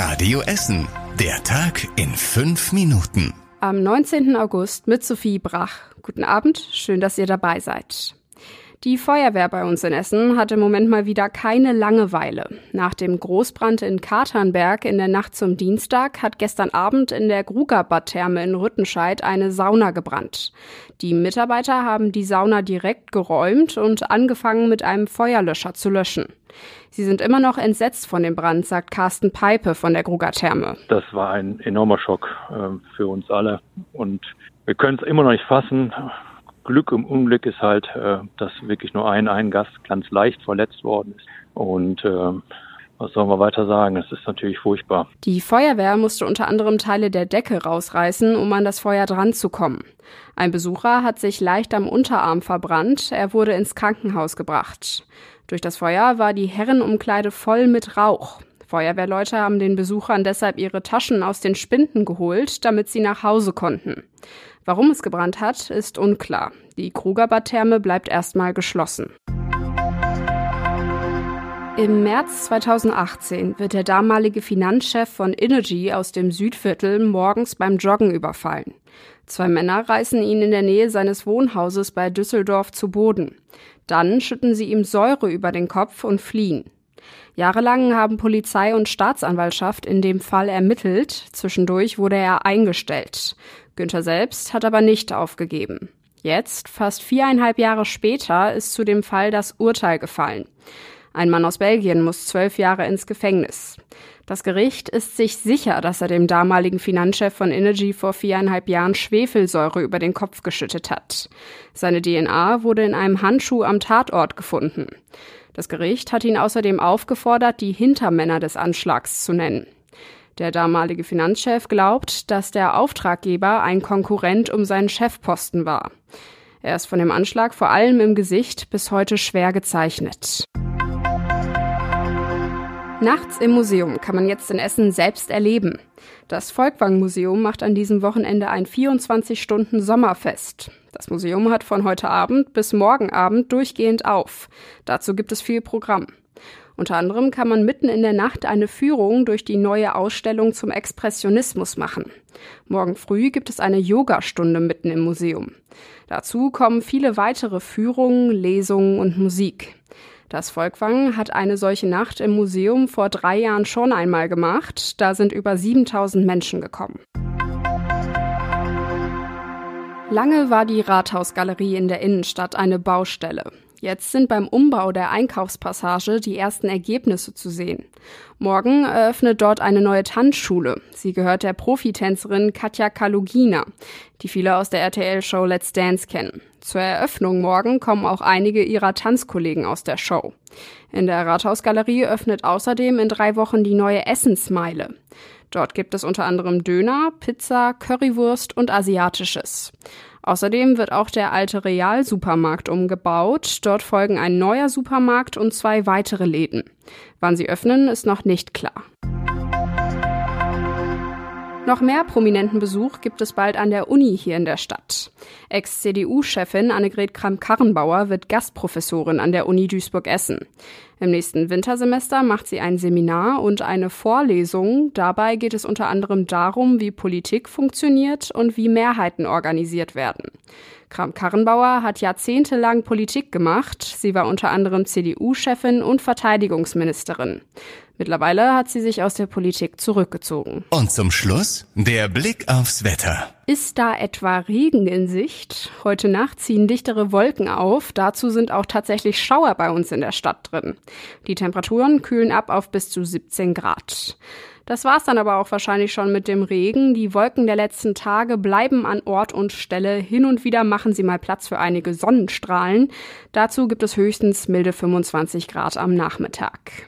Radio Essen. Der Tag in fünf Minuten. Am 19. August mit Sophie Brach. Guten Abend, schön, dass ihr dabei seid. Die Feuerwehr bei uns in Essen hat im Moment mal wieder keine Langeweile. Nach dem Großbrand in Katernberg in der Nacht zum Dienstag hat gestern Abend in der Grugerbad-Therme in Rüttenscheid eine Sauna gebrannt. Die Mitarbeiter haben die Sauna direkt geräumt und angefangen mit einem Feuerlöscher zu löschen. Sie sind immer noch entsetzt von dem Brand, sagt Carsten Peipe von der Gruger-Therme. Das war ein enormer Schock äh, für uns alle und wir können es immer noch nicht fassen. Glück im Unglück ist halt, äh, dass wirklich nur ein, ein Gast ganz leicht verletzt worden ist. Und äh, was sollen wir weiter sagen? Es ist natürlich furchtbar. Die Feuerwehr musste unter anderem Teile der Decke rausreißen, um an das Feuer dran zu kommen. Ein Besucher hat sich leicht am Unterarm verbrannt. Er wurde ins Krankenhaus gebracht. Durch das Feuer war die Herrenumkleide voll mit Rauch. Feuerwehrleute haben den Besuchern deshalb ihre Taschen aus den Spinden geholt, damit sie nach Hause konnten. Warum es gebrannt hat, ist unklar. Die Krugerbad-Therme bleibt erstmal geschlossen. Im März 2018 wird der damalige Finanzchef von Energy aus dem Südviertel morgens beim Joggen überfallen. Zwei Männer reißen ihn in der Nähe seines Wohnhauses bei Düsseldorf zu Boden. Dann schütten sie ihm Säure über den Kopf und fliehen. Jahrelang haben Polizei und Staatsanwaltschaft in dem Fall ermittelt. Zwischendurch wurde er eingestellt. Günther selbst hat aber nicht aufgegeben. Jetzt, fast viereinhalb Jahre später, ist zu dem Fall das Urteil gefallen. Ein Mann aus Belgien muss zwölf Jahre ins Gefängnis. Das Gericht ist sich sicher, dass er dem damaligen Finanzchef von Energy vor viereinhalb Jahren Schwefelsäure über den Kopf geschüttet hat. Seine DNA wurde in einem Handschuh am Tatort gefunden. Das Gericht hat ihn außerdem aufgefordert, die Hintermänner des Anschlags zu nennen. Der damalige Finanzchef glaubt, dass der Auftraggeber ein Konkurrent um seinen Chefposten war. Er ist von dem Anschlag vor allem im Gesicht bis heute schwer gezeichnet. Nachts im Museum kann man jetzt in Essen selbst erleben. Das Volkwang-Museum macht an diesem Wochenende ein 24-Stunden-Sommerfest. Das Museum hat von heute Abend bis morgen Abend durchgehend auf. Dazu gibt es viel Programm. Unter anderem kann man mitten in der Nacht eine Führung durch die neue Ausstellung zum Expressionismus machen. Morgen früh gibt es eine Yogastunde mitten im Museum. Dazu kommen viele weitere Führungen, Lesungen und Musik. Das Volkwang hat eine solche Nacht im Museum vor drei Jahren schon einmal gemacht. Da sind über 7000 Menschen gekommen. Lange war die Rathausgalerie in der Innenstadt eine Baustelle. Jetzt sind beim Umbau der Einkaufspassage die ersten Ergebnisse zu sehen. Morgen eröffnet dort eine neue Tanzschule. Sie gehört der Profitänzerin Katja Kalugina, die viele aus der RTL-Show Let's Dance kennen. Zur Eröffnung morgen kommen auch einige ihrer Tanzkollegen aus der Show. In der Rathausgalerie öffnet außerdem in drei Wochen die neue Essensmeile. Dort gibt es unter anderem Döner, Pizza, Currywurst und Asiatisches. Außerdem wird auch der alte Real-Supermarkt umgebaut. Dort folgen ein neuer Supermarkt und zwei weitere Läden. Wann sie öffnen, ist noch nicht klar. Noch mehr prominenten Besuch gibt es bald an der Uni hier in der Stadt. Ex-CDU-Chefin Annegret Kramp-Karrenbauer wird Gastprofessorin an der Uni Duisburg-Essen. Im nächsten Wintersemester macht sie ein Seminar und eine Vorlesung. Dabei geht es unter anderem darum, wie Politik funktioniert und wie Mehrheiten organisiert werden. Kramp-Karrenbauer hat jahrzehntelang Politik gemacht. Sie war unter anderem CDU-Chefin und Verteidigungsministerin. Mittlerweile hat sie sich aus der Politik zurückgezogen. Und zum Schluss der Blick aufs Wetter. Ist da etwa Regen in Sicht? Heute Nacht ziehen dichtere Wolken auf. Dazu sind auch tatsächlich Schauer bei uns in der Stadt drin. Die Temperaturen kühlen ab auf bis zu 17 Grad. Das war's dann aber auch wahrscheinlich schon mit dem Regen. Die Wolken der letzten Tage bleiben an Ort und Stelle. Hin und wieder machen sie mal Platz für einige Sonnenstrahlen. Dazu gibt es höchstens milde 25 Grad am Nachmittag.